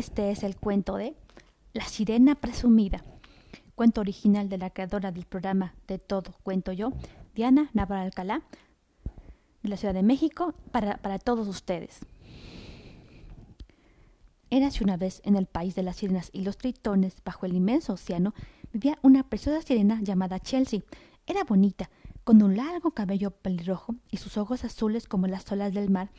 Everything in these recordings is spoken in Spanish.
Este es el cuento de La Sirena Presumida, cuento original de la creadora del programa De Todo Cuento Yo, Diana Navarra Alcalá, de la Ciudad de México, para, para todos ustedes. Érase una vez en el país de las sirenas y los tritones, bajo el inmenso océano, vivía una preciosa sirena llamada Chelsea. Era bonita, con un largo cabello pelirrojo y sus ojos azules como las olas del mar,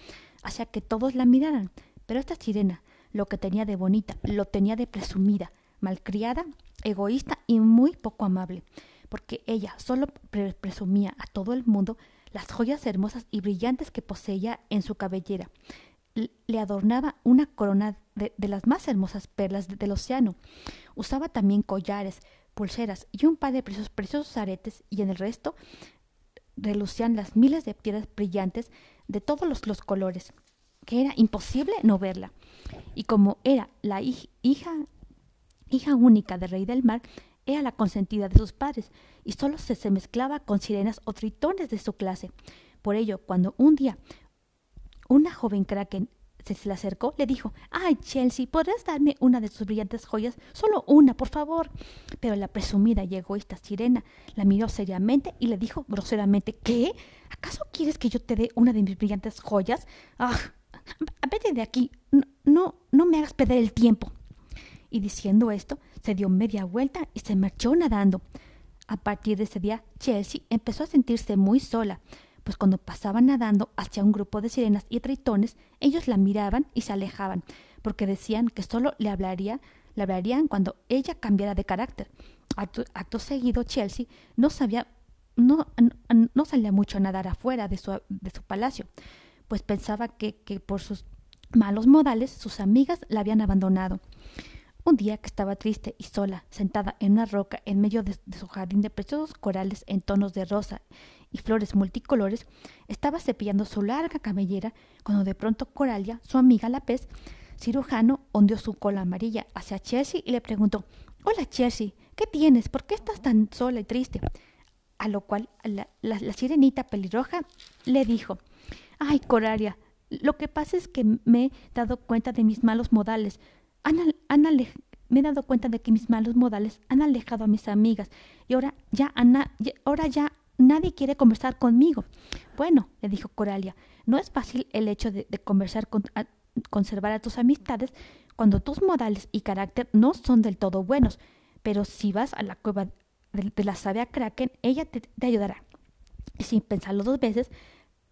hacía que todos la miraran. Pero esta sirena, lo que tenía de bonita, lo tenía de presumida, malcriada, egoísta y muy poco amable, porque ella solo presumía a todo el mundo las joyas hermosas y brillantes que poseía en su cabellera. Le adornaba una corona de, las más hermosas perlas del océano. Usaba también collares, pulseras y un par de preciosos, aretes, y en el resto relucían las miles de piedras brillantes de todos los colores, que era imposible no verla. Y como era la hija, hija única del rey del mar, era la consentida de sus padres, y solo se, se mezclaba con sirenas o tritones de su clase. Por ello, cuando un día una joven kraken se le acercó, le dijo, Ay, Chelsea, ¿podrás darme una de tus brillantes joyas? Solo una, por favor. Pero la presumida y egoísta sirena la miró seriamente y le dijo groseramente, ¿Qué? ¿Acaso quieres que yo te dé una de mis brillantes joyas? Ah, vete de aquí. No, no, no me hagas perder el tiempo. Y diciendo esto, se dio media vuelta y se marchó nadando. A partir de ese día, Chelsea empezó a sentirse muy sola pues cuando pasaba nadando hacia un grupo de sirenas y tritones, ellos la miraban y se alejaban, porque decían que solo le hablaría, le hablarían cuando ella cambiara de carácter. Acto, seguido, Chelsea no sabía, no, no, salía mucho a nadar afuera de su, de su palacio, pues pensaba que, que por sus malos modales sus amigas la habían abandonado. Un día que estaba triste y sola, sentada en una roca en medio de, su jardín de preciosos corales en tonos de rosa y flores multicolores, estaba cepillando su larga cabellera cuando de pronto Coralia, su amiga la pez, cirujano, ondeó su cola amarilla hacia Chelsea y le preguntó Hola Chelsea, ¿qué tienes? ¿Por qué estás tan sola y triste? A lo cual la, sirenita pelirroja le dijo Ay, Coralia, lo que pasa es que me he dado cuenta de mis malos modales. me he dado cuenta de que mis malos modales han alejado a mis amigas y ahora ya, Ana, ahora ya Nadie quiere conversar conmigo. Bueno, le dijo Coralia, no es fácil el hecho de, conversar con, conservar a tus amistades cuando tus modales y carácter no son del todo buenos, pero si vas a la cueva de, la sabia Kraken, ella te, ayudará. Y sin pensarlo dos veces,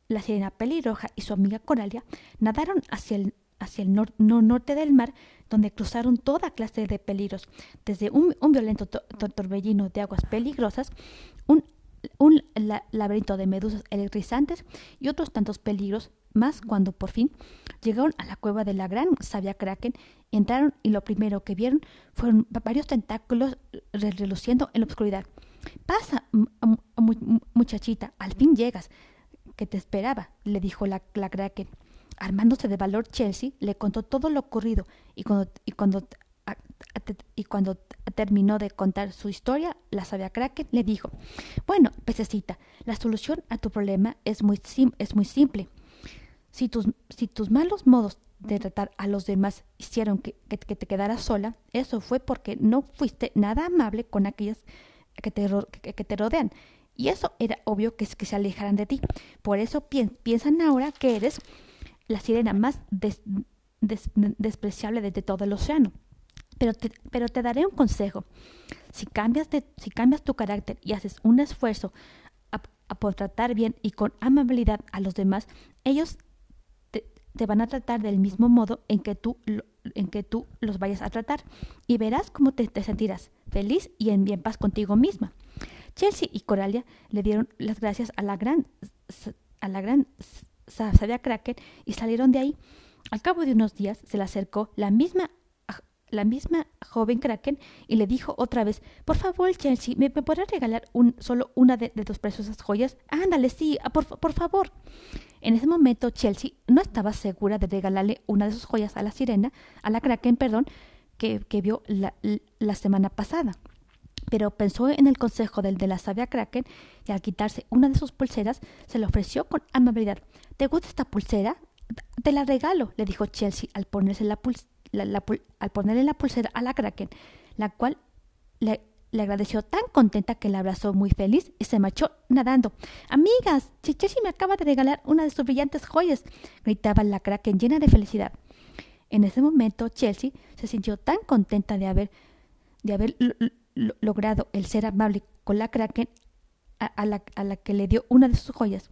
la sirena pelirroja y su amiga Coralia nadaron hacia el, hacia el norte del mar, donde cruzaron toda clase de peligros, desde un, violento torbellino de aguas peligrosas, un laberinto de medusas electrizantes y otros tantos peligros más cuando por fin llegaron a la cueva de la gran sabia Kraken, entraron y lo primero que vieron fueron varios tentáculos reluciendo en la oscuridad. Pasa, muchachita, al fin llegas. Que te esperaba? le dijo la, la Kraken. Armándose de valor, Chelsea le contó todo lo ocurrido y cuando, y cuando, y cuando terminó de contar su historia, la sabia Kraken le dijo, bueno, pececita, la solución a tu problema es muy, es muy simple. Si tus, si tus malos modos de tratar a los demás hicieron que, que, te quedaras sola, eso fue porque no fuiste nada amable con aquellas que te, que, te rodean. Y eso era obvio que, que se alejaran de ti. Por eso piensan ahora que eres la sirena más despreciable de todo el océano. Pero te, pero te daré un consejo. Si cambias, de, si cambias tu carácter y haces un esfuerzo a, por tratar bien y con amabilidad a los demás, ellos te, van a tratar del mismo modo en que tú, en que tú los vayas a tratar. Y verás cómo te, sentirás feliz y en bien paz contigo misma. Chelsea y Coralia le dieron las gracias a la gran, a la gran sabia Kraken y salieron de ahí. Al cabo de unos días se le acercó la misma la misma joven Kraken y le dijo otra vez, por favor, Chelsea, ¿me, podrás regalar un, solo una de, tus preciosas joyas? Ándale, sí, ah, por, por, favor. En ese momento, Chelsea no estaba segura de regalarle una de sus joyas a la sirena, a la Kraken, perdón, que, que vio la, la, semana pasada. Pero pensó en el consejo del de la sabia Kraken y al quitarse una de sus pulseras, se le ofreció con amabilidad. ¿Te gusta esta pulsera? Te la regalo, le dijo Chelsea al ponerse la, al ponerle la pulsera a la Kraken, la cual le, le, agradeció tan contenta que la abrazó muy feliz y se marchó nadando. Amigas, Chelsea me acaba de regalar una de sus brillantes joyas, gritaba la Kraken llena de felicidad. En ese momento, Chelsea se sintió tan contenta de haber, de haber logrado el ser amable con la Kraken a, la, a, la, que le dio una de sus joyas,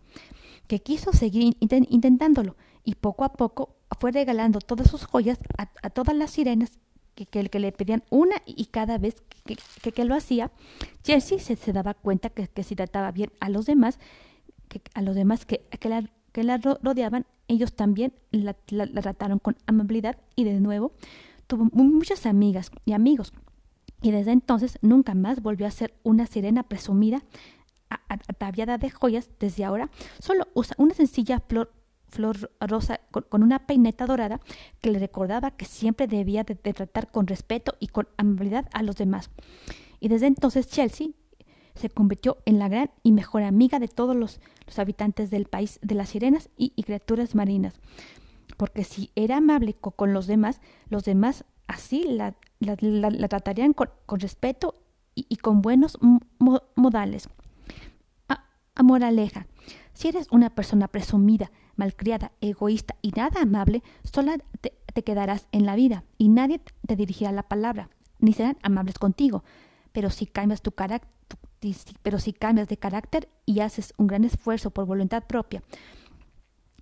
que quiso seguir intentándolo y poco a poco fue regalando todas sus joyas a, todas las sirenas que, que, le pedían una y cada vez que, que lo hacía, Chelsea se, daba cuenta que, si trataba bien a los demás, que a los demás que, la, que la rodeaban, ellos también la, trataron con amabilidad y de nuevo tuvo muchas amigas y amigos. Y desde entonces nunca más volvió a ser una sirena presumida ataviada de joyas. Desde ahora solo usa una sencilla flor flor rosa con, una peineta dorada que le recordaba que siempre debía de, tratar con respeto y con amabilidad a los demás. Y desde entonces Chelsea se convirtió en la gran y mejor amiga de todos los, habitantes del país de las sirenas y, criaturas marinas. Porque si era amable con, los demás, los demás así la, la, tratarían con, respeto y, con buenos modales. A, si eres una persona presumida, malcriada, egoísta y nada amable, sola te, quedarás en la vida y nadie te dirigirá la palabra, ni serán amables contigo. Pero si cambias tu carácter, pero si cambias de carácter y haces un gran esfuerzo por voluntad propia,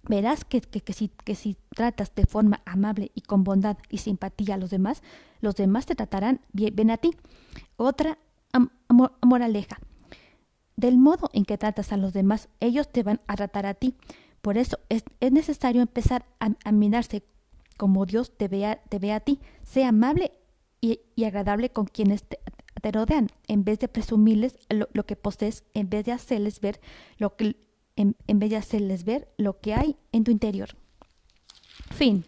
verás que, que, si, que si tratas de forma amable y con bondad y simpatía a los demás, los demás te tratarán bien, a ti. Otra moraleja. Del modo en que tratas a los demás, ellos te van a tratar a ti. Por eso es, necesario empezar a, mirarse como Dios te ve a, te ve a ti. Sea amable y, agradable con quienes te, rodean, en vez de presumirles lo, que posees, en vez de hacerles ver lo que en, vez de hacerles ver lo que hay en tu interior. Fin.